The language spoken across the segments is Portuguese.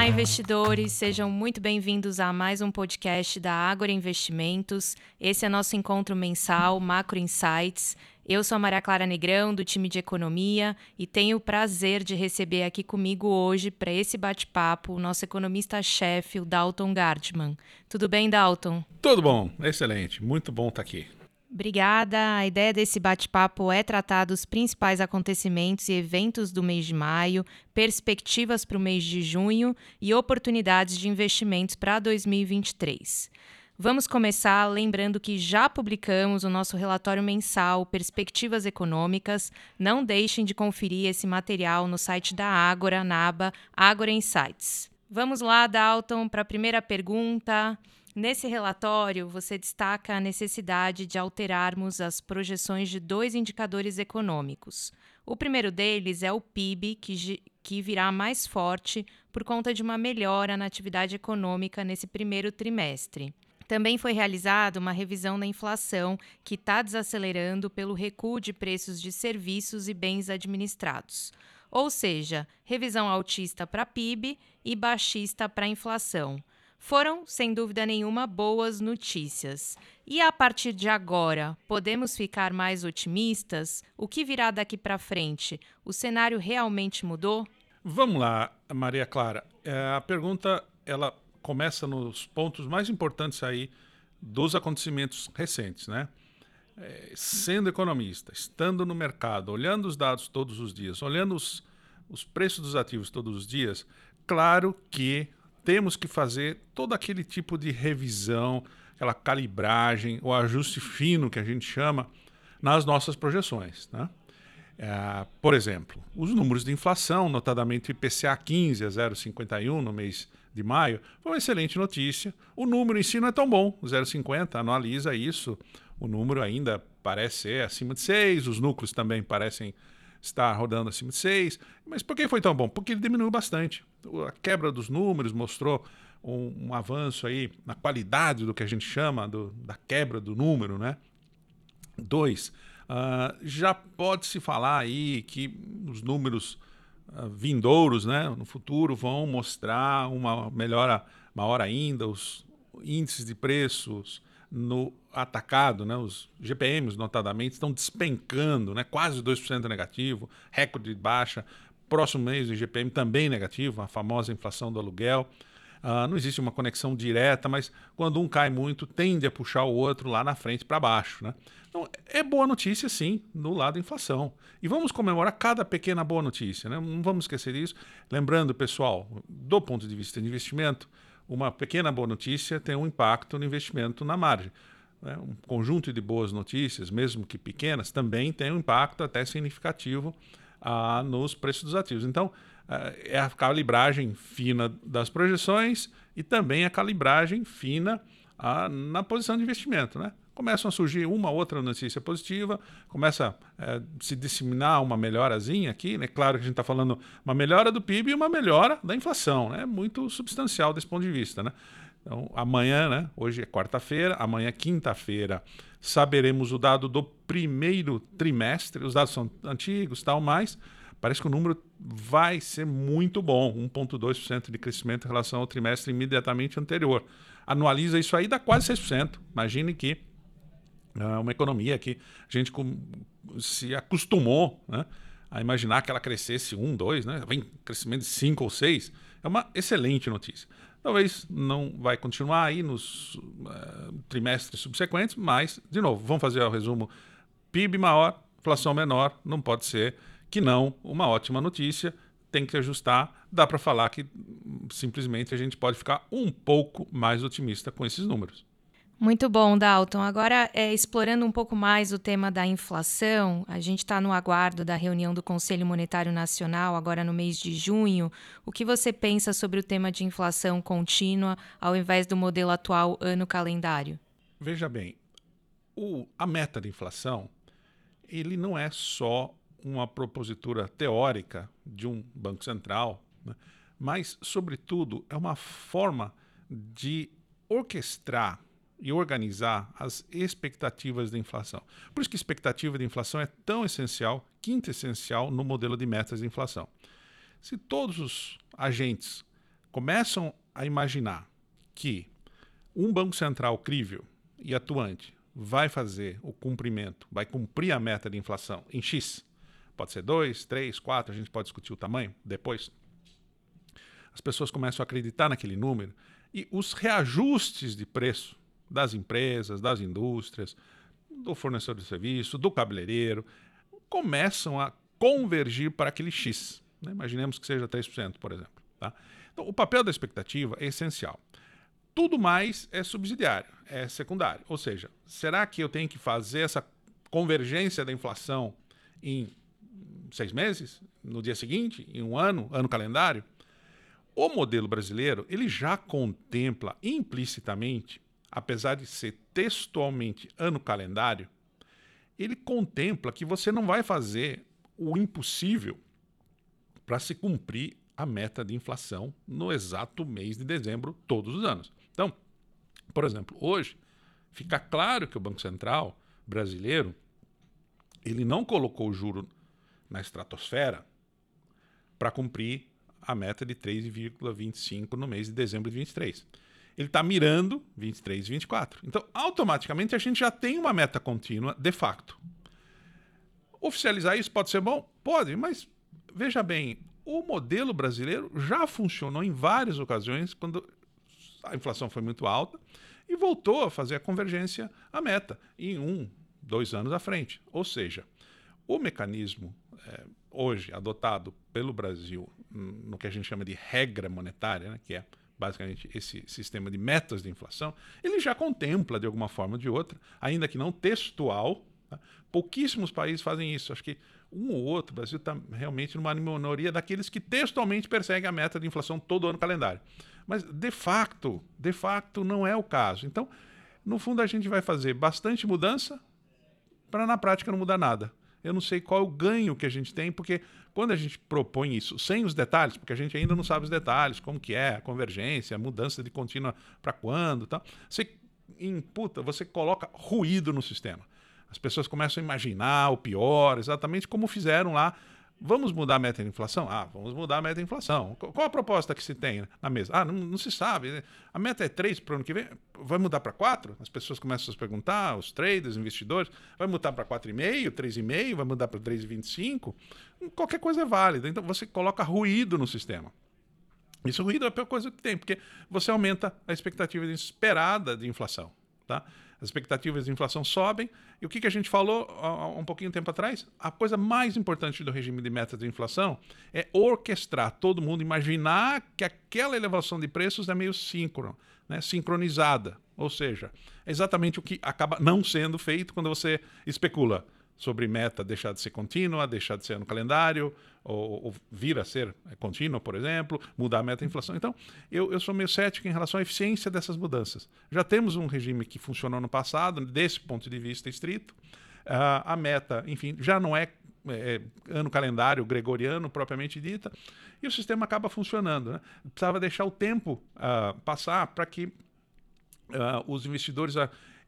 Olá, investidores, sejam muito bem-vindos a mais um podcast da Ágora Investimentos. Esse é nosso encontro mensal, Macro Insights. Eu sou a Maria Clara Negrão, do time de economia, e tenho o prazer de receber aqui comigo hoje, para esse bate-papo, o nosso economista-chefe, o Dalton Gardman. Tudo bem, Dalton? Tudo bom, excelente, muito bom estar aqui. Obrigada. A ideia desse bate-papo é tratar dos principais acontecimentos e eventos do mês de maio, perspectivas para o mês de junho e oportunidades de investimentos para 2023. Vamos começar lembrando que já publicamos o nosso relatório mensal Perspectivas Econômicas. Não deixem de conferir esse material no site da Ágora, na aba Ágora Insights. Vamos lá, Dalton, para a primeira pergunta. Nesse relatório, você destaca a necessidade de alterarmos as projeções de dois indicadores econômicos. O primeiro deles é o PIB, que, que virá mais forte por conta de uma melhora na atividade econômica nesse primeiro trimestre. Também foi realizada uma revisão da inflação, que está desacelerando pelo recuo de preços de serviços e bens administrados. Ou seja, revisão altista para PIB e baixista para inflação. Foram, sem dúvida nenhuma, boas notícias. E a partir de agora, podemos ficar mais otimistas? O que virá daqui para frente? O cenário realmente mudou? Vamos lá, Maria Clara. É, a pergunta ela começa nos pontos mais importantes aí dos acontecimentos recentes, né? É, sendo economista, estando no mercado, olhando os dados todos os dias, olhando os, os preços dos ativos todos os dias, claro que temos que fazer todo aquele tipo de revisão, aquela calibragem, o ajuste fino que a gente chama nas nossas projeções. Né? É, por exemplo, os números de inflação, notadamente o IPCA 15 a 0,51 no mês de maio, foi uma excelente notícia. O número em si não é tão bom, 0,50, analisa isso. O número ainda parece ser acima de 6, os núcleos também parecem estar rodando acima de 6. Mas por que foi tão bom? Porque ele diminuiu bastante. A quebra dos números mostrou um, um avanço aí na qualidade do que a gente chama do, da quebra do número, né? Dois, uh, já pode se falar aí que os números uh, vindouros, né, no futuro vão mostrar uma melhora maior ainda, os índices de preços no atacado, né, os GPMs notadamente estão despencando, né, quase 2% negativo, recorde de baixa. Próximo mês o IGPM também negativo, a famosa inflação do aluguel. Uh, não existe uma conexão direta, mas quando um cai muito, tende a puxar o outro lá na frente para baixo. Né? Então, é boa notícia, sim, no lado da inflação. E vamos comemorar cada pequena boa notícia. Né? Não vamos esquecer isso. Lembrando, pessoal, do ponto de vista de investimento, uma pequena boa notícia tem um impacto no investimento na margem. Né? Um conjunto de boas notícias, mesmo que pequenas, também tem um impacto até significativo ah, nos preços dos ativos. Então, ah, é a calibragem fina das projeções e também a calibragem fina ah, na posição de investimento. Né? Começam a surgir uma outra notícia positiva, começa a é, se disseminar uma melhorazinha aqui, né? Claro que a gente está falando uma melhora do PIB e uma melhora da inflação, né? Muito substancial desse ponto de vista, né? Então, amanhã, né? Hoje é quarta-feira, amanhã, quinta-feira, saberemos o dado do primeiro trimestre. Os dados são antigos, tal, mas parece que o número vai ser muito bom, 1,2% de crescimento em relação ao trimestre imediatamente anterior. Anualiza isso aí, dá quase 6%. Imagine que é uma economia que a gente se acostumou né, a imaginar que ela crescesse um, dois, né? vem crescimento de cinco ou seis. É uma excelente notícia. Talvez não vai continuar aí nos uh, trimestres subsequentes, mas, de novo, vamos fazer o resumo. PIB maior, inflação menor, não pode ser que não uma ótima notícia. Tem que ajustar. Dá para falar que simplesmente a gente pode ficar um pouco mais otimista com esses números. Muito bom, Dalton. Agora, é, explorando um pouco mais o tema da inflação, a gente está no aguardo da reunião do Conselho Monetário Nacional, agora no mês de junho. O que você pensa sobre o tema de inflação contínua, ao invés do modelo atual ano calendário? Veja bem, o, a meta de inflação ele não é só uma propositura teórica de um banco central, né? mas, sobretudo, é uma forma de orquestrar e organizar as expectativas da inflação. Por isso que expectativa de inflação é tão essencial, quinta essencial no modelo de metas de inflação. Se todos os agentes começam a imaginar que um Banco Central crível e atuante vai fazer o cumprimento, vai cumprir a meta de inflação em X, pode ser 2, 3, 4, a gente pode discutir o tamanho depois. As pessoas começam a acreditar naquele número e os reajustes de preço das empresas, das indústrias, do fornecedor de serviço, do cabeleireiro, começam a convergir para aquele X. Né? Imaginemos que seja 3%, por exemplo. Tá? Então, o papel da expectativa é essencial. Tudo mais é subsidiário, é secundário. Ou seja, será que eu tenho que fazer essa convergência da inflação em seis meses, no dia seguinte, em um ano, ano calendário? O modelo brasileiro ele já contempla implicitamente, apesar de ser textualmente ano calendário, ele contempla que você não vai fazer o impossível para se cumprir a meta de inflação no exato mês de dezembro todos os anos. Então, por exemplo, hoje fica claro que o Banco Central brasileiro ele não colocou o juro na estratosfera para cumprir a meta de 3,25 no mês de dezembro de 23. Ele está mirando 23 e 24. Então, automaticamente, a gente já tem uma meta contínua de facto. Oficializar isso pode ser bom? Pode, mas veja bem, o modelo brasileiro já funcionou em várias ocasiões quando a inflação foi muito alta e voltou a fazer a convergência à meta em um, dois anos à frente. Ou seja, o mecanismo é, hoje adotado pelo Brasil no que a gente chama de regra monetária, né, que é basicamente esse sistema de metas de inflação, ele já contempla de alguma forma ou de outra, ainda que não textual. Tá? Pouquíssimos países fazem isso. Acho que um ou outro, o Brasil está realmente numa minoria daqueles que textualmente perseguem a meta de inflação todo ano calendário. Mas, de facto, de facto, não é o caso. Então, no fundo, a gente vai fazer bastante mudança para, na prática, não mudar nada eu não sei qual é o ganho que a gente tem, porque quando a gente propõe isso sem os detalhes, porque a gente ainda não sabe os detalhes, como que é a convergência, a mudança de contínua para quando, tal, você imputa, você coloca ruído no sistema. As pessoas começam a imaginar o pior, exatamente como fizeram lá Vamos mudar a meta de inflação? Ah, vamos mudar a meta de inflação. Qual a proposta que se tem na mesa? Ah, não, não se sabe. A meta é 3 para o ano que vem. Vai mudar para 4? As pessoas começam a se perguntar, os traders, os investidores. Vai mudar para 4,5, 3,5? Vai mudar para 3,25? Qualquer coisa é válida. Então você coloca ruído no sistema. Isso ruído é a pior coisa que tem, porque você aumenta a expectativa esperada de inflação. Tá? As expectativas de inflação sobem. E o que, que a gente falou há um pouquinho tempo atrás? A coisa mais importante do regime de metas de inflação é orquestrar todo mundo, imaginar que aquela elevação de preços é meio síncrono, né? sincronizada. Ou seja, é exatamente o que acaba não sendo feito quando você especula sobre meta deixar de ser contínua, deixar de ser no calendário, ou, ou vir a ser contínua, por exemplo, mudar a meta inflação. Então, eu, eu sou meio cético em relação à eficiência dessas mudanças. Já temos um regime que funcionou no passado, desse ponto de vista estrito. Uh, a meta, enfim, já não é, é, ano calendário gregoriano propriamente dita, e o sistema acaba funcionando. Né? Precisava deixar o tempo uh, passar para que uh, os investidores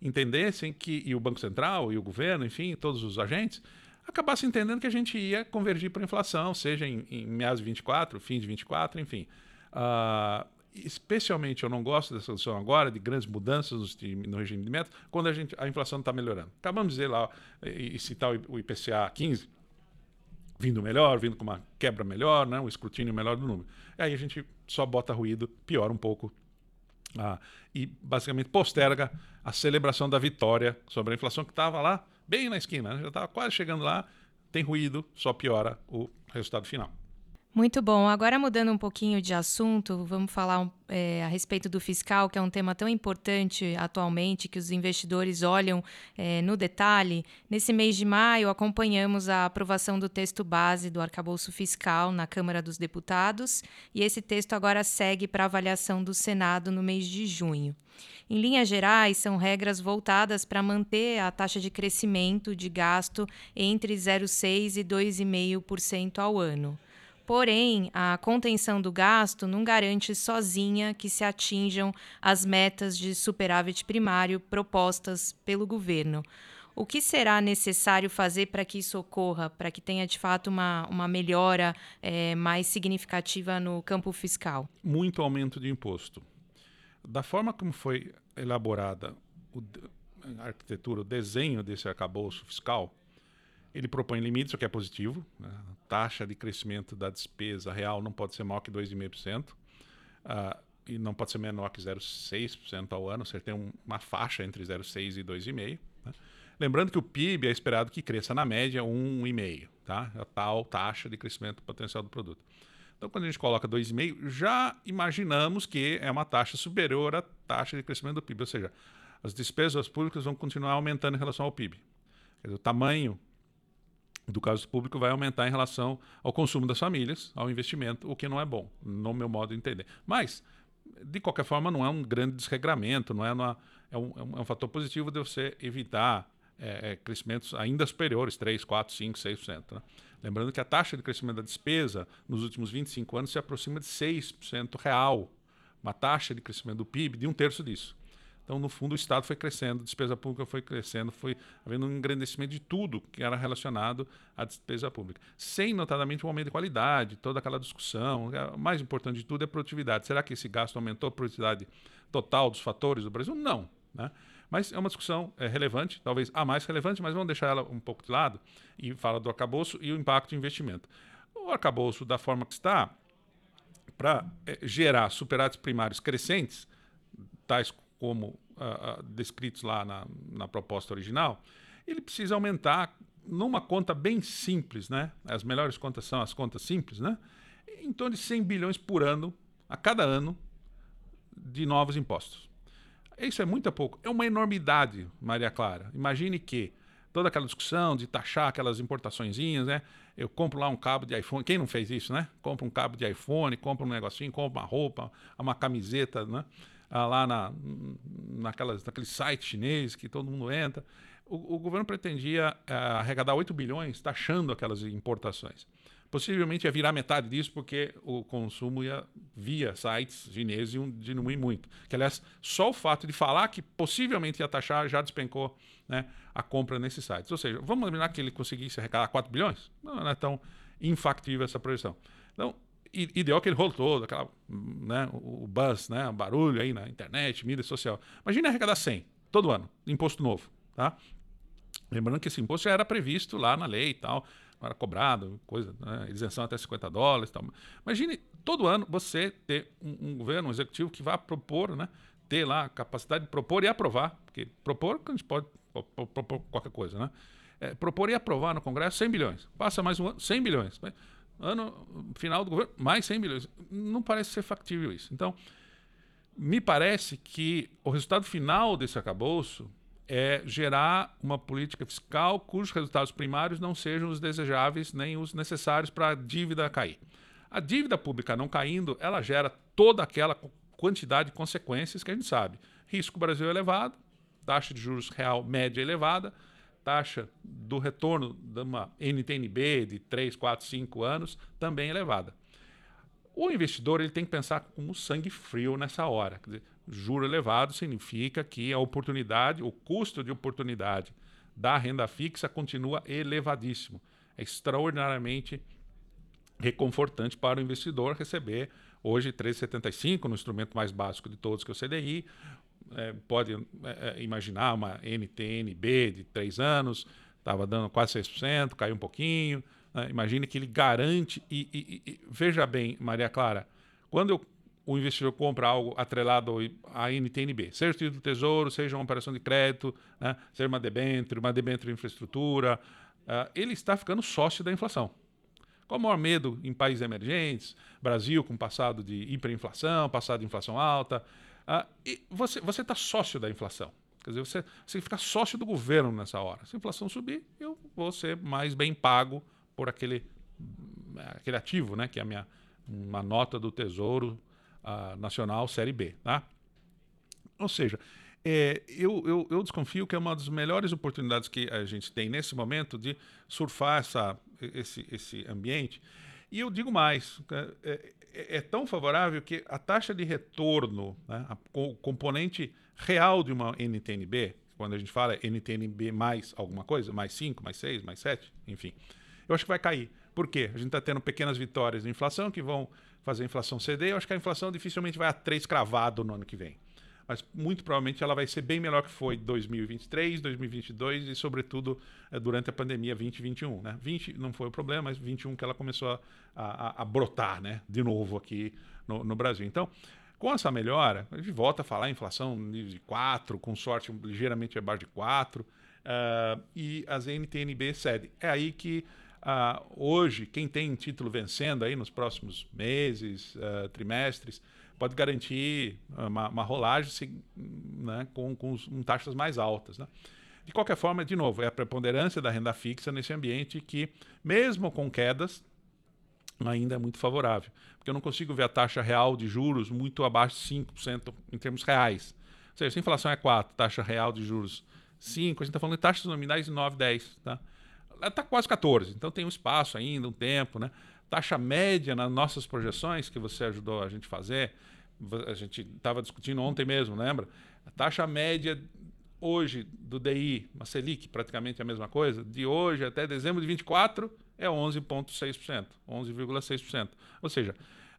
entendessem que, e o Banco Central, e o governo, enfim, todos os agentes, acabassem entendendo que a gente ia convergir para a inflação, seja em, em meados de 24, fim de 24, enfim. Uh, especialmente eu não gosto dessa solução agora, de grandes mudanças no, regime de metas, quando a, gente, a inflação está melhorando. Acabamos de dizer lá, e, e citar o, o IPCA 15, vindo melhor, vindo com uma quebra melhor, né, um escrutínio melhor do número. Aí a gente só bota ruído, piora um pouco ah, e basicamente posterga a celebração da vitória sobre a inflação que estava lá bem na esquina, né? já estava quase chegando lá, tem ruído, só piora o resultado final. Muito bom. Agora, mudando um pouquinho de assunto, vamos falar é, a respeito do fiscal, que é um tema tão importante atualmente, que os investidores olham é, no detalhe. Nesse mês de maio, acompanhamos a aprovação do texto base do arcabouço fiscal na Câmara dos Deputados, e esse texto agora segue para avaliação do Senado no mês de junho. Em linhas gerais, são regras voltadas para manter a taxa de crescimento de gasto entre 0,6% e 2,5% ao ano. Porém, a contenção do gasto não garante sozinha que se atinjam as metas de superávit primário propostas pelo governo. O que será necessário fazer para que isso ocorra, para que tenha de fato uma, uma melhora é, mais significativa no campo fiscal? Muito aumento de imposto. Da forma como foi elaborada o, a arquitetura, o desenho desse arcabouço fiscal, ele propõe limites, o que é positivo. Né? Taxa de crescimento da despesa real não pode ser maior que 2,5%. Uh, e não pode ser menor que 0,6% ao ano, você tem um, uma faixa entre 0,6% e 2,5%. Né? Lembrando que o PIB é esperado que cresça na média 1,5%, tá? a tal taxa de crescimento potencial do produto. Então, quando a gente coloca 2,5%, já imaginamos que é uma taxa superior à taxa de crescimento do PIB, ou seja, as despesas públicas vão continuar aumentando em relação ao PIB. Dizer, o tamanho do caso público vai aumentar em relação ao consumo das famílias, ao investimento, o que não é bom, no meu modo de entender. Mas de qualquer forma, não é um grande desregramento, não é, uma, é, um, é, um, é fator positivo de você evitar é, é crescimentos ainda superiores, 3, 4, 5, 6%. Né? Lembrando que a taxa de crescimento da despesa nos últimos 25 anos se aproxima de 6% real, uma taxa de crescimento do PIB de um terço disso. Então, no fundo, o Estado foi crescendo, a despesa pública foi crescendo, foi havendo um engrandecimento de tudo que era relacionado à despesa pública. Sem, notadamente, um aumento de qualidade, toda aquela discussão. O mais importante de tudo é a produtividade. Será que esse gasto aumentou a produtividade total dos fatores do Brasil? Não. Né? Mas é uma discussão é, relevante, talvez a mais relevante, mas vamos deixar ela um pouco de lado e fala do arcabouço e o impacto de investimento. O arcabouço, da forma que está, para é, gerar superados primários crescentes, tais como uh, descritos lá na, na proposta original, ele precisa aumentar numa conta bem simples, né? As melhores contas são as contas simples, né? Em torno de 100 bilhões por ano, a cada ano, de novos impostos. Isso é muito pouco. É uma enormidade, Maria Clara. Imagine que toda aquela discussão de taxar aquelas importaçõezinhas, né? Eu compro lá um cabo de iPhone. Quem não fez isso, né? Compra um cabo de iPhone, compra um negocinho, compra uma roupa, uma camiseta, né? Ah, lá na, naquelas, naquele site chinês que todo mundo entra. O, o governo pretendia ah, arrecadar 8 bilhões taxando aquelas importações. Possivelmente ia virar metade disso porque o consumo ia via sites chineses e diminuir muito. Que, aliás, só o fato de falar que possivelmente ia taxar já despencou né, a compra nesses sites. Ou seja, vamos imaginar que ele conseguisse arrecadar 4 bilhões? Não, não é tão infactível essa projeção. Então, ideal que ele rolou todo, aquela, né, o buzz, né, o barulho aí na internet, mídia social. Imagina arrecadar 100 todo ano, imposto novo, tá? Lembrando que esse imposto já era previsto lá na lei e tal, era cobrado, coisa, né, isenção até 50 dólares e tal. Imagine todo ano você ter um, um governo, um executivo que vá propor, né, ter lá a capacidade de propor e aprovar, porque propor, a gente pode propor qualquer coisa, né? É, propor e aprovar no Congresso 100 bilhões. Passa mais um ano, 100 bilhões ano final do governo, mais 100 bilhões. Não parece ser factível isso. Então, me parece que o resultado final desse acabouço é gerar uma política fiscal cujos resultados primários não sejam os desejáveis nem os necessários para a dívida cair. A dívida pública não caindo, ela gera toda aquela quantidade de consequências que a gente sabe. Risco Brasil elevado, taxa de juros real média elevada, taxa do retorno de uma NTNB de 3, 4, 5 anos também elevada. O investidor ele tem que pensar com sangue frio nessa hora. Dizer, juro elevado significa que a oportunidade, o custo de oportunidade da renda fixa continua elevadíssimo. É extraordinariamente reconfortante para o investidor receber hoje 3,75 no instrumento mais básico de todos que é o CDI, é, pode é, é imaginar uma NTNB de três anos, estava dando quase 6%, caiu um pouquinho. Né? Imagine que ele garante. E, e, e, veja bem, Maria Clara, quando eu, o investidor compra algo atrelado à NTNB, seja o título do tesouro, seja uma operação de crédito, né? seja uma debênture, uma debênture de infraestrutura, uh, ele está ficando sócio da inflação. Qual o maior medo em países emergentes? Brasil com passado de hiperinflação, passado de inflação alta. Ah, e você está sócio da inflação. Quer dizer, você, você fica sócio do governo nessa hora. Se a inflação subir, eu vou ser mais bem pago por aquele, aquele ativo, né? que é a minha, uma nota do Tesouro uh, Nacional Série B. Tá? Ou seja, é, eu, eu, eu, desconfio que é uma das melhores oportunidades que a gente tem nesse momento de surfar essa, esse, esse ambiente. E eu digo mais: é, é, é tão favorável que a taxa de retorno, né, a, o componente real de uma NTNB, quando a gente fala é NTNB mais alguma coisa, mais 5, mais 6, mais 7, enfim. Eu acho que vai cair. Por quê? A gente está tendo pequenas vitórias de inflação que vão fazer a inflação ceder. Eu acho que a inflação dificilmente vai a 3 cravado no ano que vem. Mas muito provavelmente ela vai ser bem melhor que foi 2023, 2022 e, sobretudo, eh, durante a pandemia 2021. Né? 20 não foi o problema, mas 21 que ela começou a, a, a brotar né? de novo aqui no, no Brasil. Então, com essa melhora, a gente volta a falar inflação de 4, com sorte ligeiramente abaixo de 4, uh, eh, e as NTNB cedem. É aí que uh, hoje, quem tem título vencendo aí nos próximos meses, uh, trimestres, pode garantir uma, uma rolagem né, com, com, com, taxas mais altas. Né? De qualquer forma, de novo, é a preponderância da renda fixa nesse ambiente que, mesmo com quedas, ainda é muito favorável. Porque eu não consigo ver a taxa real de juros muito abaixo de 5% em termos reais. Ou seja, se a inflação é 4, taxa real de juros 5, a gente está falando de taxas nominais de 9, 10. Tá? Ela está quase 14, então tem um espaço ainda, um tempo. Né? Taxa média nas nossas projeções, que você ajudou a gente a fazer, a gente estava discutindo ontem mesmo, lembra? A taxa média hoje do DI, uma Selic, praticamente a mesma coisa, de hoje até dezembro de 24 é 11,6%, 11,6%. Ou seja,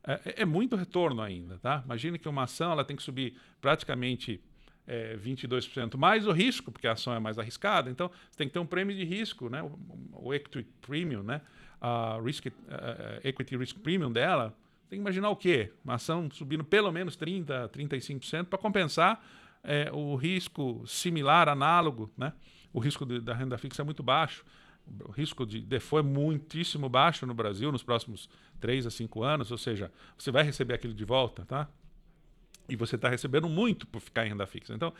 é, é, muito retorno ainda. Tá? Imagine que uma ação ela tem que subir praticamente é, 22% mais o risco, porque a ação é mais arriscada, então você tem que ter um prêmio de risco, né? o, o equity premium, né? a risk, uh, equity risk premium dela, tem que imaginar o quê? Uma ação subindo pelo menos 30%, 35% para compensar é, o risco similar, análogo, né? O risco de, da renda fixa é muito baixo. O risco de default é muitíssimo baixo no Brasil nos próximos 3 a 5 anos, ou seja, você vai receber aquilo de volta, tá? E você está recebendo muito por ficar em renda fixa. Então,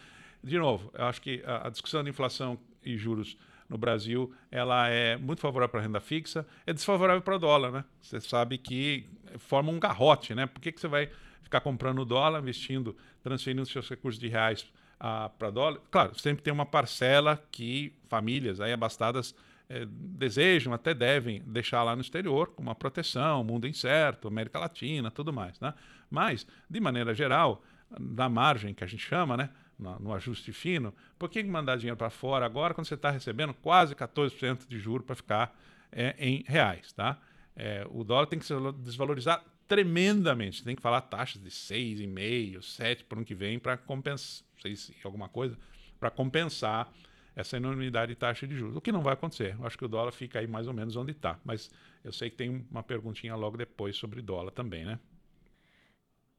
de novo, eu acho que a, a discussão de inflação e juros no Brasil ela é muito favorável para a renda fixa, é desfavorável para o dólar, né? Você sabe que forma um garrote, né? Por que, que você vai ficar comprando dólar, investindo, transferindo seus recursos de reais ah, para dólar? Claro, sempre tem uma parcela que famílias aí abastadas é, desejam, até devem deixar lá no exterior, com uma proteção, mundo incerto, América Latina, tudo mais. Né? Mas, de maneira geral, na margem que a gente chama, né? no, no ajuste fino, por que mandar dinheiro para fora agora quando você está recebendo quase 14% de juro para ficar é, em reais? Tá? É, o dólar tem que se desvalorizar tremendamente. Tem que falar taxas de 6,5%, 7% para o ano que vem para compensar, 6 alguma coisa, para compensar essa enormidade de taxa de juros. O que não vai acontecer. Eu acho que o dólar fica aí mais ou menos onde está. Mas eu sei que tem uma perguntinha logo depois sobre dólar também, né?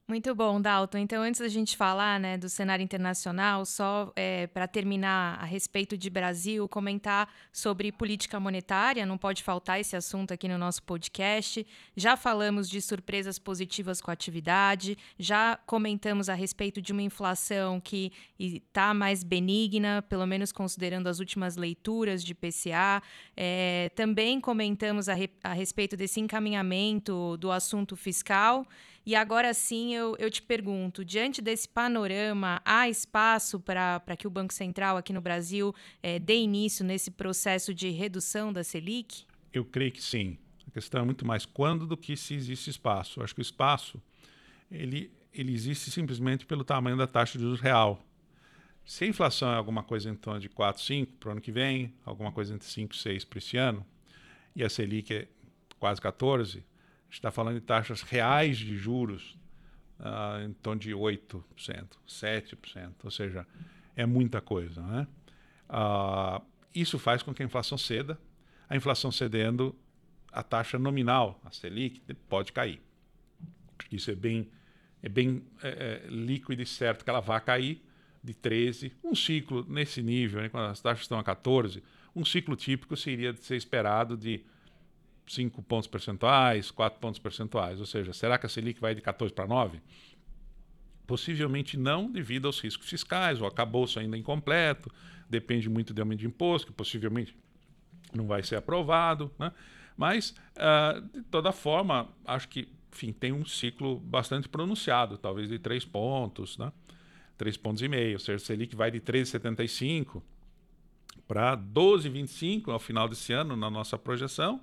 Muito bom, Dalton. Então, antes da gente falar né, do cenário internacional, só é, para terminar a respeito de Brasil, comentar sobre política monetária, não pode faltar esse assunto aqui no nosso podcast. Já falamos de surpresas positivas com a atividade, já comentamos a respeito de uma inflação que está mais benigna, pelo menos considerando as últimas leituras de PCA. É, também comentamos a, re, a respeito desse encaminhamento do assunto fiscal. E agora sim eu, eu te pergunto: diante desse panorama, há espaço para que o Banco Central aqui no Brasil é, dê início nesse processo de redução da Selic? Eu creio que sim. A questão é muito mais quando do que se existe espaço. Eu acho que o espaço ele, ele existe simplesmente pelo tamanho da taxa de juros real. Se a inflação é alguma coisa em torno de 4, 5 para o ano que vem, alguma coisa entre 5 e 6 para esse ano, e a Selic é quase 14, está falando de taxas reais de juros uh, em torno de 8%, 7%, ou seja, é muita coisa. Né? Uh, isso faz com que a inflação ceda. A inflação cedendo, a taxa nominal, a Selic, pode cair. Isso é bem, é bem é, é, líquido e certo que ela vai cair de 13. Um ciclo nesse nível, né, quando as taxas estão a 14, um ciclo típico seria de ser esperado de 5 pontos percentuais, 4 pontos percentuais. Ou seja, será que a Selic vai de 14 para 9? Possivelmente não, devido aos riscos fiscais, o acabouço ainda incompleto, depende muito do aumento de imposto, que possivelmente não vai ser aprovado. Né? Mas, uh, de toda forma, acho que enfim, tem um ciclo bastante pronunciado, talvez de 3 pontos, né? 3 pontos e meio. Ou seja, a Selic vai de 13,75 para 12,25 ao final desse ano, na nossa projeção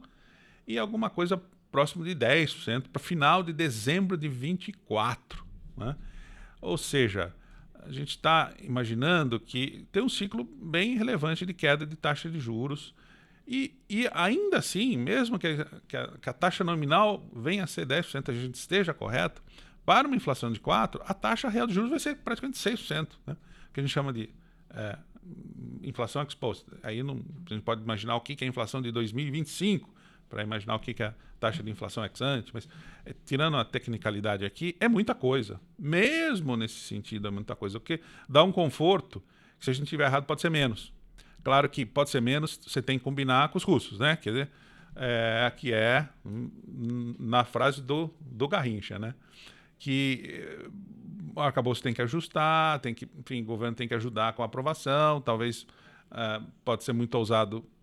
e alguma coisa próximo de 10% para final de dezembro de 24. Né? Ou seja, a gente está imaginando que tem um ciclo bem relevante de queda de taxa de juros. E, e ainda assim, mesmo que, que, a, que a taxa nominal venha a ser 10%, a gente esteja correto, para uma inflação de 4%, a taxa real de juros vai ser praticamente 6%, né? que a gente chama de é, inflação exposta. Aí não, a gente pode imaginar o que é a inflação de 2025, para imaginar o que é a taxa de inflação ex ante, mas é, tirando a tecnicalidade aqui, é muita coisa. Mesmo nesse sentido, é muita coisa, porque dá um conforto, que se a gente tiver errado, pode ser menos. Claro que pode ser menos, você tem que combinar com os russos, né? Quer dizer, é, aqui é na frase do, do Garrincha, né? Que eh, acabou você tem que ajustar, tem que, enfim, o governo tem que ajudar com a aprovação, talvez uh, pode ser muito ousado é, é,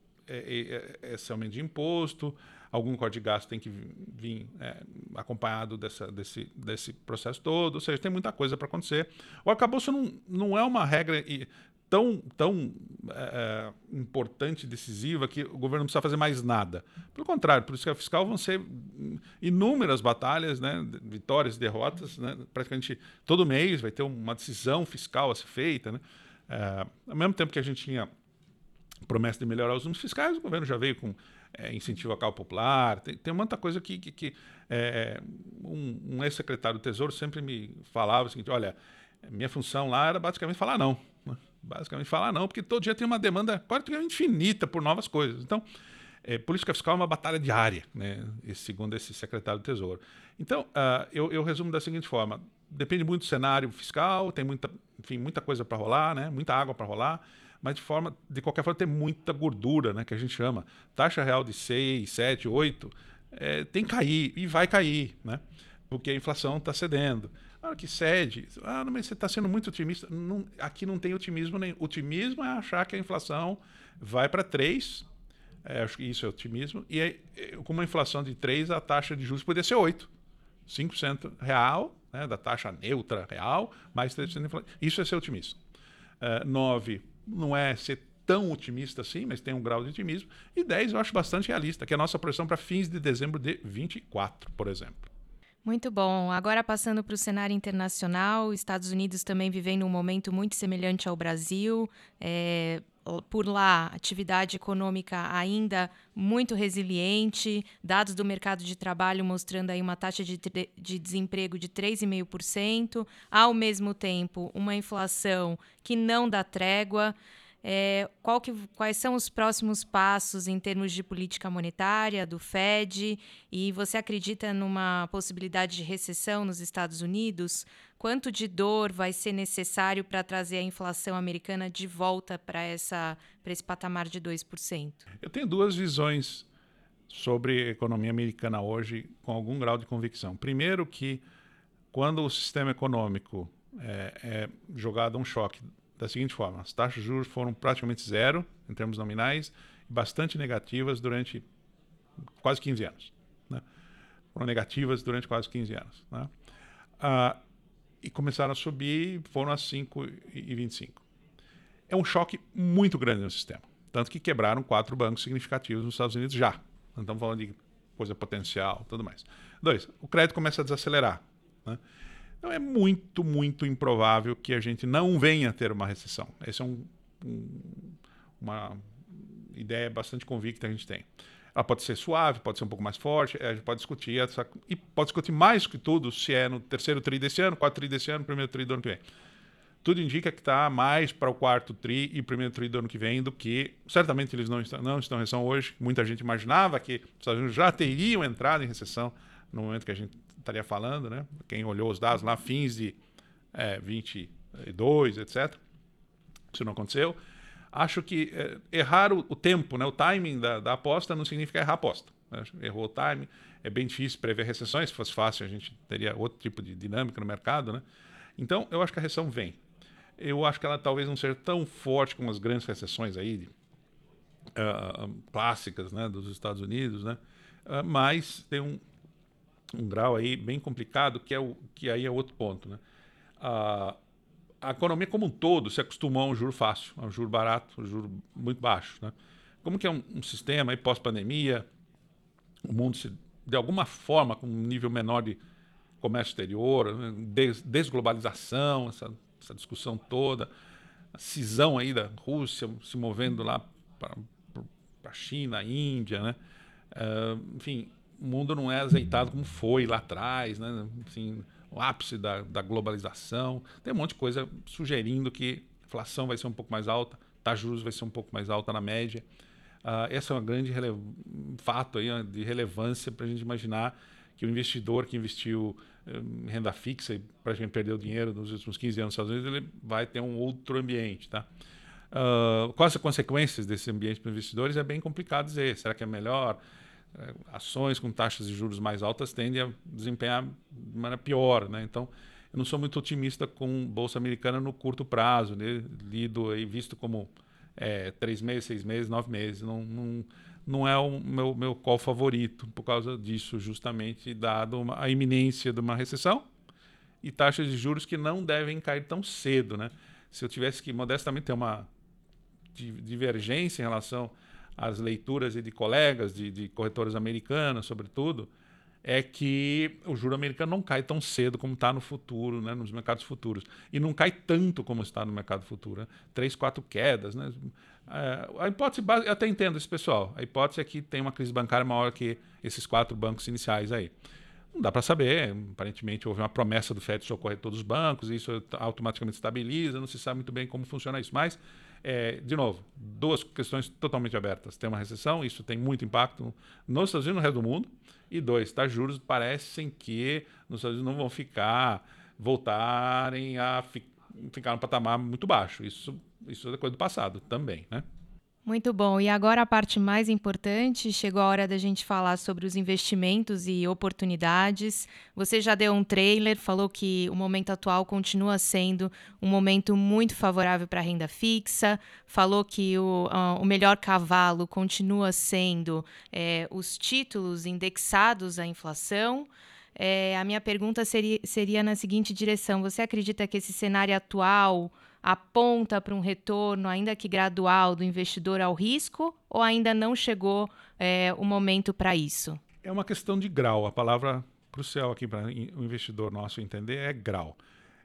esse aumento de imposto, algum código de gasto tem que vir é, acompanhado dessa, desse, desse processo todo, ou seja, tem muita coisa para acontecer. O arcabouço não, não é uma regra tão, tão é, importante, decisiva, que o governo não precisa fazer mais nada. Pelo contrário, política fiscal vão ser inúmeras batalhas, né, vitórias e derrotas, né, praticamente todo mês vai ter uma decisão fiscal a ser feita. Né, é, ao mesmo tempo que a gente tinha promessa de melhorar os números fiscais, o governo já veio com é, incentivo a carro popular, tem, tem muita coisa que, que, que é, um, um ex-secretário do Tesouro sempre me falava o seguinte, olha, minha função lá era basicamente falar não, né? basicamente falar não, porque todo dia tem uma demanda praticamente infinita por novas coisas. Então, é, política fiscal é uma batalha diária, né? segundo esse secretário do Tesouro. Então, uh, eu, eu, resumo da seguinte forma: depende muito do cenário fiscal, tem muita, enfim, muita coisa para rolar, né? muita água para rolar mas de forma, de qualquer forma, tem muita gordura, né, que a gente chama. Taxa real de 6, 7, 8, é, tem que cair e vai cair, né? Porque a inflação está cedendo. A hora que cede, ah, mas você está sendo muito otimista. Não, aqui não tem otimismo nem. Otimismo é achar que a inflação vai para 3, é, acho que isso é otimismo, e é, com uma inflação de 3, a taxa de juros poderia ser 8. 5% real, né, da taxa neutra real, mais 3% de inflação. Isso é ser otimista. Uh, 9, não é ser tão otimista assim, mas tem um grau de otimismo. E 10 eu acho bastante realista, que é a nossa projeção para fins de dezembro de 24, por exemplo. Muito bom. Agora passando para o cenário internacional, Estados Unidos também vivendo um momento muito semelhante ao Brasil. É, por lá, atividade econômica ainda muito resiliente, dados do mercado de trabalho mostrando aí uma taxa de, de desemprego de 3,5%, ao mesmo tempo uma inflação que não dá trégua. É, que, quais são os próximos passos em termos de política monetária do Fed? E você acredita numa possibilidade de recessão nos Estados Unidos? Quanto de dor vai ser necessário para trazer a inflação americana de volta para esse patamar de 2%? Eu tenho duas visões sobre a economia americana hoje com algum grau de convicção. Primeiro que quando o sistema econômico é, é jogado um choque da seguinte forma: as taxas de juros foram praticamente zero em termos nominais e bastante negativas durante quase 15 anos. Né? Foram negativas durante quase 15 anos. Né? Ah, e começaram a subir, foram a 5,25. É um choque muito grande no sistema. Tanto que quebraram quatro bancos significativos nos Estados Unidos já. Não estamos falando de coisa potencial tudo mais. Dois, o crédito começa a desacelerar. Né? Então é muito, muito improvável que a gente não venha a ter uma recessão. Essa é um, um, uma ideia bastante convicta que a gente tem. Ela pode ser suave, pode ser um pouco mais forte, a gente pode discutir essa, e pode discutir mais que tudo se é no terceiro tri desse ano, quarto tri desse ano, primeiro tri do ano que vem. Tudo indica que está mais para o quarto tri e primeiro tri do ano que vem do que certamente eles não estão, não estão em recessão hoje. Muita gente imaginava que os Estados Unidos já teriam entrado em recessão no momento que a gente estaria falando, né? Quem olhou os dados lá, fins de é, 22, etc. Isso não aconteceu. Acho que é, errar o, o, tempo, né, o timing da, da, aposta não significa errar a aposta. Né? Errou o timing, é bem difícil prever recessões. Se fosse fácil, a gente teria outro tipo de dinâmica no mercado. Né? Então, eu acho que a recessão vem. Eu acho que ela talvez não seja tão forte como as grandes recessões aí, uh, clássicas né, dos Estados Unidos, né? Uh, mas tem um, um grau aí bem complicado, que, é o, que aí é outro ponto. Né? A, a economia como um todo se acostumou a um juro fácil, a um juro barato, a um juro muito baixo. Né? Como que é um, um sistema pós-pandemia, o mundo se, de alguma forma com um nível menor de comércio exterior, né? des, desglobalização, essa essa discussão toda, a cisão aí da Rússia se movendo lá para a China, a Índia, né? Uh, enfim, o mundo não é azeitado como foi lá atrás, né? Assim, o ápice da, da globalização. Tem um monte de coisa sugerindo que inflação vai ser um pouco mais alta, de juros vai ser um pouco mais alta na média. Uh, esse é um grande fato aí, de relevância para a gente imaginar que o investidor que investiu eh, em renda fixa e praticamente perdeu dinheiro nos últimos 15 anos nos Estados Unidos, ele vai ter um outro ambiente. Tá? Uh, quais as consequências desse ambiente para investidores é bem complicado dizer. Será que é melhor? É, ações com taxas de juros mais altas tendem a desempenhar de maneira pior. Né? Então, eu não sou muito otimista com bolsa americana no curto prazo, né? lido e visto como é, três meses, seis meses, nove meses. Não, não, não é o meu, meu call favorito por causa disso, justamente dado uma, a iminência de uma recessão e taxas de juros que não devem cair tão cedo. Né? Se eu tivesse que modestamente ter uma divergência em relação às leituras de colegas, de, de americanas, sobretudo, é que o juro americano não cai tão cedo como está no futuro, né, nos mercados futuros. E não cai tanto como está no mercado futuro. Né? Três, quatro quedas. Né? É, a hipótese básica, eu até entendo esse pessoal. A hipótese é que tem uma crise bancária maior que esses quatro bancos iniciais aí. Não dá para saber. Aparentemente houve uma promessa do FED socorrer todos os bancos, e isso automaticamente estabiliza. Não se sabe muito bem como funciona isso. Mas é, de novo, duas questões totalmente abertas. Tem uma recessão, isso tem muito impacto nos Estados Unidos e no resto do mundo. E dois, tá, juros parecem que nos Estados Unidos não vão ficar, voltarem a fi, ficar no patamar muito baixo. Isso, isso é coisa do passado também, né? Muito bom. E agora a parte mais importante, chegou a hora da gente falar sobre os investimentos e oportunidades. Você já deu um trailer, falou que o momento atual continua sendo um momento muito favorável para a renda fixa, falou que o, uh, o melhor cavalo continua sendo é, os títulos indexados à inflação. É, a minha pergunta seria, seria na seguinte direção: você acredita que esse cenário atual aponta para um retorno, ainda que gradual, do investidor ao risco ou ainda não chegou é, o momento para isso? É uma questão de grau. A palavra crucial aqui para o investidor nosso entender é grau.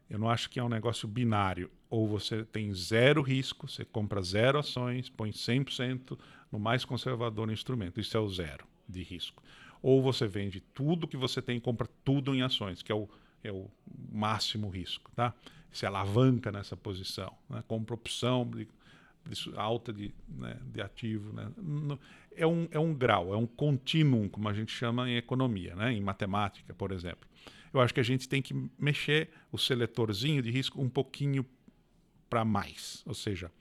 Eu não acho que é um negócio binário. Ou você tem zero risco, você compra zero ações, põe 100% no mais conservador instrumento. Isso é o zero de risco. Ou você vende tudo que você tem e compra tudo em ações, que é o, é o máximo risco. Tá? se alavanca nessa posição, né? compra opção de, de alta de, né, de ativo. Né? É, um, é um grau, é um contínuo, como a gente chama em economia, né? em matemática, por exemplo. Eu acho que a gente tem que mexer o seletorzinho de risco um pouquinho para mais, ou seja,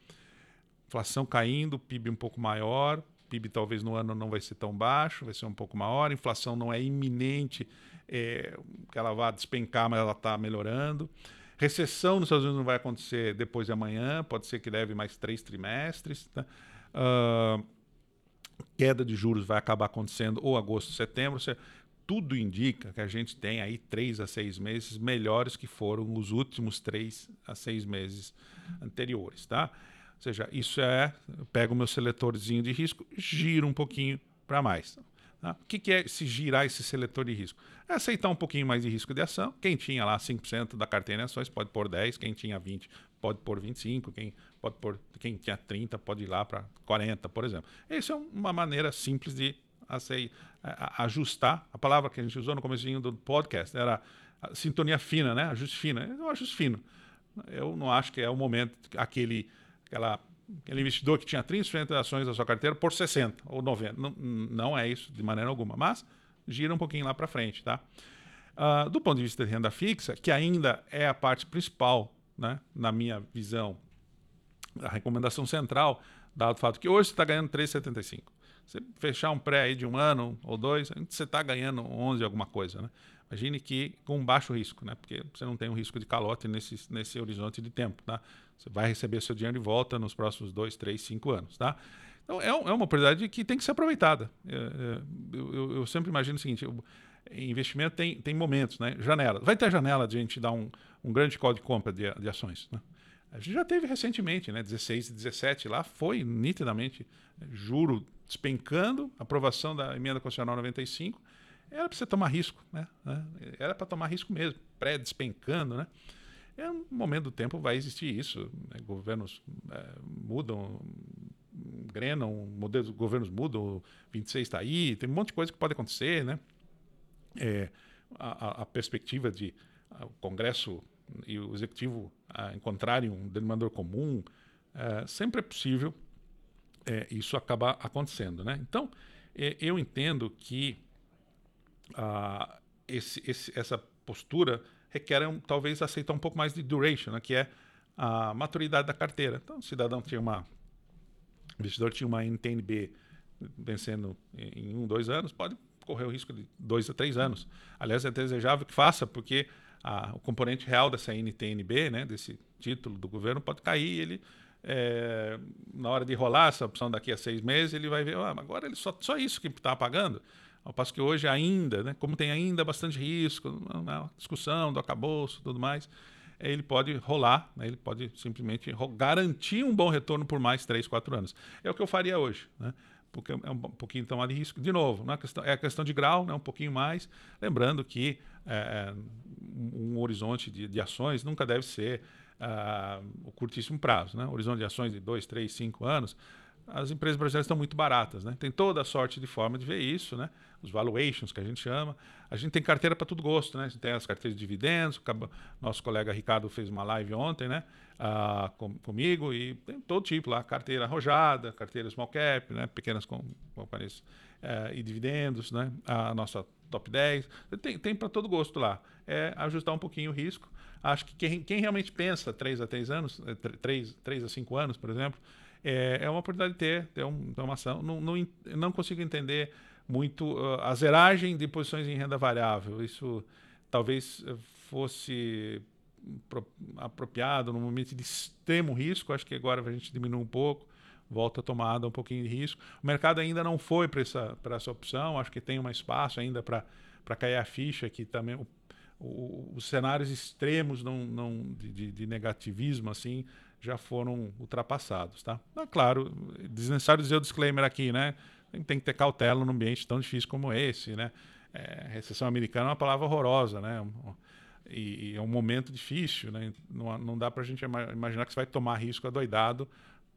inflação caindo, PIB um pouco maior, PIB talvez no ano não vai ser tão baixo, vai ser um pouco maior, inflação não é iminente é, que ela vá despencar, mas ela está melhorando. Recessão nos Estados Unidos não vai acontecer depois de amanhã, pode ser que leve mais três trimestres. Tá? Uh, queda de juros vai acabar acontecendo ou agosto, setembro. Tudo indica que a gente tem aí três a seis meses melhores que foram os últimos três a seis meses anteriores, tá? Ou seja, isso é, eu pego o meu seletorzinho de risco, giro um pouquinho para mais. Tá? O que, que, é se girar esse seletor de risco? É aceitar um pouquinho mais de risco de ação. Quem tinha lá 5% da carteira em ações pode pôr 10%, quem tinha 20% pode pôr 25%, quem, pode pôr, quem tinha 30% pode ir lá para 40%, por exemplo. Essa é uma maneira simples de ajustar. A palavra que a gente usou no começo do podcast era sintonia fina, né? ajuste fino. É um ajuste fino. Eu não acho que é o momento, aquele, aquela aquele investidor que tinha 30% de ações da sua carteira por 60% ou 90%. Não, não é isso de maneira alguma, mas gira um pouquinho lá para frente. Tá? Uh, do ponto de vista de renda fixa, que ainda é a parte principal, né, na minha visão, a recomendação central, dado o fato que hoje você está ganhando 3,75. Você fechar um pré aí de um ano ou dois, você está ganhando 11 alguma coisa. Né? Imagine que com baixo risco, né? porque você não tem um risco de calote nesse, nesse horizonte de tempo. Tá? Você vai receber seu dinheiro de volta nos próximos dois, três, cinco anos. Tá? Então, é, é uma oportunidade que tem que ser aproveitada. É, é, eu, eu, eu, sempre imagino o seguinte: investimento tem, tem momentos, né? janela. Vai ter janela de a gente dar um, um grande código de compra de, de ações. Né? A gente já teve recentemente, né? 16 e 17, lá foi nitidamente né? juro despencando, aprovação da emenda constitucional 95. Era para você tomar risco, né? Era para tomar risco mesmo, pré-despencando, né? É um momento do tempo vai existir isso. Né? Governos é, mudam, grenam, modelos, governos mudam, o 26 está aí, tem um monte de coisa que pode acontecer, né? É, a, a, perspectiva de a, o Congresso e o Executivo a, encontrarem um denominador comum, é, sempre é possível é, isso acabar acontecendo, né? Então, é, eu entendo que esse, esse, essa postura requer um, talvez aceitar um pouco mais de duration, né? que é a maturidade da carteira. Então, o cidadão tinha uma o investidor tinha uma NTNB vencendo em um, dois anos, pode correr o risco de dois a três anos. Aliás, é desejável que faça, porque a, o componente real dessa NTNB, né, desse título do governo, pode cair ele, é, na hora de rolar essa opção daqui a seis meses, ele vai ver, ah, agora ele só, só isso que está pagando. Ao passo que hoje ainda, né, como tem ainda bastante risco, na discussão do acabouço e tudo mais, ele pode rolar, né? ele pode simplesmente garantir um bom retorno por mais 3, 4 anos. É o que eu faria hoje. Né? porque é um pouquinho então de risco. De novo, não é, questão, é a questão de grau, né, um pouquinho mais. Lembrando que é, é um horizonte de, de, ações nunca deve ser uh, o curtíssimo prazo. Né? horizonte de ações de 2, 3, 5 anos as empresas brasileiras estão muito baratas, né? Tem toda a sorte de forma de ver isso, né? Os valuations que a gente chama. A gente tem carteira para todo gosto, né? A gente tem as carteiras de dividendos. Nosso colega Ricardo fez uma live ontem, né? Ah, com, comigo e tem todo tipo lá, carteira arrojada, carteira small cap, né? Pequenas companhias eh, e dividendos, né? A nossa top 10. Tem, tem para todo gosto lá. É ajustar um pouquinho o risco. Acho que quem, quem realmente pensa 3 a 3 anos, 3, eh, 3 a 5 anos, por exemplo, é, é uma oportunidade de ter, ter, um, uma ação. Não, não, não consigo entender muito uh, a zeragem de posições em renda variável. Isso talvez fosse pro, apropriado num momento de extremo risco. Acho que agora a gente diminui um pouco, volta a tomada um pouquinho de risco. O mercado ainda não foi para essa, essa opção. Acho que tem um espaço ainda para cair a ficha que também o, os cenários extremos não, não de, de, negativismo assim já foram ultrapassados, tá? É claro, desnecessário dizer o disclaimer aqui, né? Tem que ter cautela num ambiente tão difícil como esse, né? É, recessão americana é uma palavra horrorosa, né? E, e, é um momento difícil, né? Não, não dá para a gente imaginar que você vai tomar risco adoidado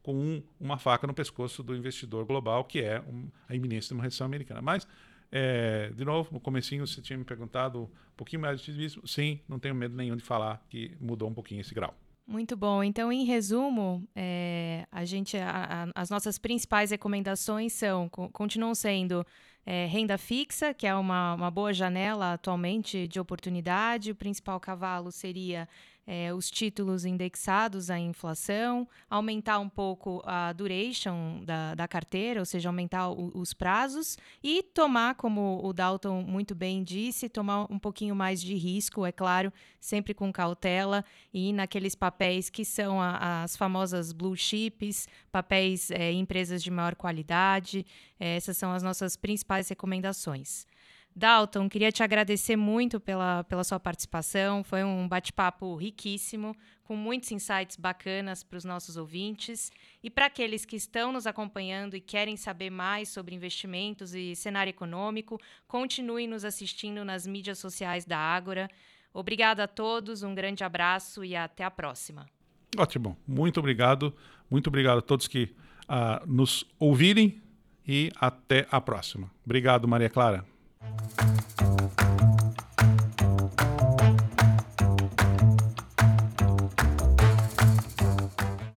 com um, uma faca no pescoço do investidor global, que é um, a iminência de uma recessão americana. Mas, é, de novo, no comecinho você tinha me perguntado um pouquinho mais de ativismo. Sim, não tenho medo nenhum de falar que mudou um pouquinho esse grau. Muito bom. Então, em resumo, é, a gente, a, a, as nossas principais recomendações são, continuam sendo é, renda fixa, que é uma, uma boa janela atualmente de oportunidade. O principal cavalo seria é, os títulos indexados à inflação, aumentar um pouco a duration da, da carteira, ou seja, aumentar o, os prazos e tomar, como o Dalton muito bem disse, tomar um pouquinho mais de risco, é claro, sempre com cautela e naqueles papéis que são a, as famosas blue chips, papéis é, empresas de maior qualidade. É, essas são as nossas principais recomendações. Dalton, queria te agradecer muito pela, pela sua participação. Foi um bate-papo riquíssimo, com muitos insights bacanas para os nossos ouvintes. E para aqueles que estão nos acompanhando e querem saber mais sobre investimentos e cenário econômico, continuem nos assistindo nas mídias sociais da Ágora. Obrigada a todos, um grande abraço e até a próxima. Ótimo, muito obrigado. Muito obrigado a todos que uh, nos ouvirem e até a próxima. Obrigado, Maria Clara. あ。